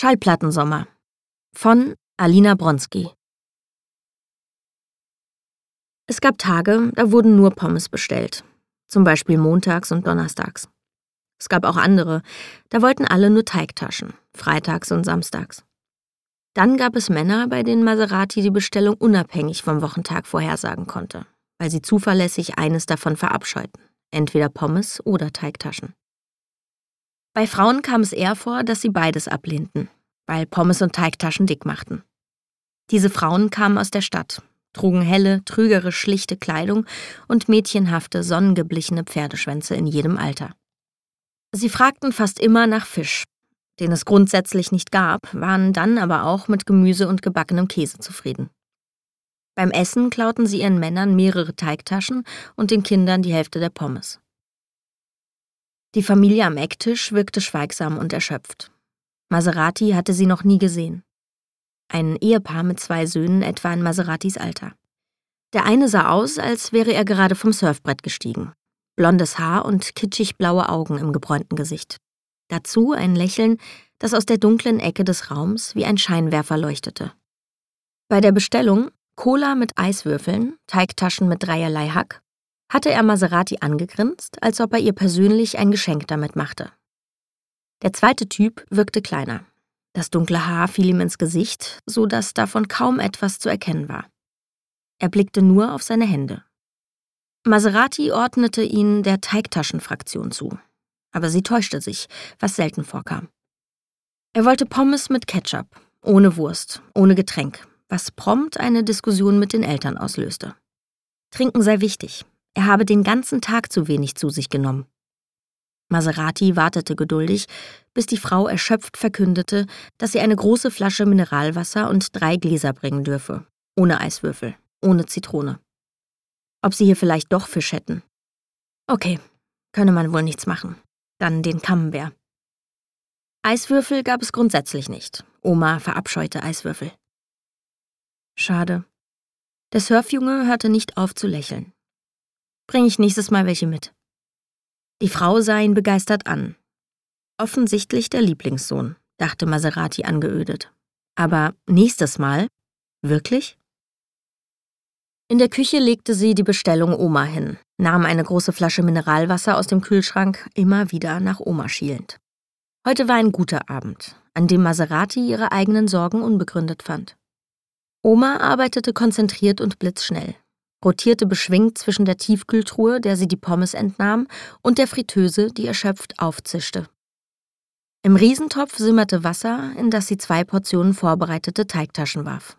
Schallplattensommer von Alina Bronski Es gab Tage, da wurden nur Pommes bestellt, zum Beispiel montags und donnerstags. Es gab auch andere, da wollten alle nur Teigtaschen, freitags und samstags. Dann gab es Männer, bei denen Maserati die Bestellung unabhängig vom Wochentag vorhersagen konnte, weil sie zuverlässig eines davon verabscheuten, entweder Pommes oder Teigtaschen. Bei Frauen kam es eher vor, dass sie beides ablehnten, weil Pommes und Teigtaschen dick machten. Diese Frauen kamen aus der Stadt, trugen helle, trügerisch schlichte Kleidung und mädchenhafte, sonnengeblichene Pferdeschwänze in jedem Alter. Sie fragten fast immer nach Fisch, den es grundsätzlich nicht gab, waren dann aber auch mit Gemüse und gebackenem Käse zufrieden. Beim Essen klauten sie ihren Männern mehrere Teigtaschen und den Kindern die Hälfte der Pommes. Die Familie am Ecktisch wirkte schweigsam und erschöpft. Maserati hatte sie noch nie gesehen. Ein Ehepaar mit zwei Söhnen etwa in Maseratis Alter. Der eine sah aus, als wäre er gerade vom Surfbrett gestiegen. Blondes Haar und kitschig blaue Augen im gebräunten Gesicht. Dazu ein Lächeln, das aus der dunklen Ecke des Raums wie ein Scheinwerfer leuchtete. Bei der Bestellung Cola mit Eiswürfeln, Teigtaschen mit dreierlei Hack hatte er Maserati angegrinst, als ob er ihr persönlich ein Geschenk damit machte. Der zweite Typ wirkte kleiner. Das dunkle Haar fiel ihm ins Gesicht, so dass davon kaum etwas zu erkennen war. Er blickte nur auf seine Hände. Maserati ordnete ihn der Teigtaschenfraktion zu, aber sie täuschte sich, was selten vorkam. Er wollte Pommes mit Ketchup, ohne Wurst, ohne Getränk, was prompt eine Diskussion mit den Eltern auslöste. Trinken sei wichtig, er habe den ganzen Tag zu wenig zu sich genommen. Maserati wartete geduldig, bis die Frau erschöpft verkündete, dass sie eine große Flasche Mineralwasser und drei Gläser bringen dürfe, ohne Eiswürfel, ohne Zitrone. Ob sie hier vielleicht doch Fisch hätten. Okay, könne man wohl nichts machen. Dann den Camembert. Eiswürfel gab es grundsätzlich nicht. Oma verabscheute Eiswürfel. Schade. Der Surfjunge hörte nicht auf zu lächeln. Bring ich nächstes Mal welche mit. Die Frau sah ihn begeistert an. Offensichtlich der Lieblingssohn, dachte Maserati angeödet. Aber nächstes Mal? Wirklich? In der Küche legte sie die Bestellung Oma hin, nahm eine große Flasche Mineralwasser aus dem Kühlschrank, immer wieder nach Oma schielend. Heute war ein guter Abend, an dem Maserati ihre eigenen Sorgen unbegründet fand. Oma arbeitete konzentriert und blitzschnell, rotierte beschwingt zwischen der Tiefkühltruhe, der sie die Pommes entnahm, und der Fritteuse, die erschöpft aufzischte. Im Riesentopf simmerte Wasser, in das sie zwei Portionen vorbereitete Teigtaschen warf.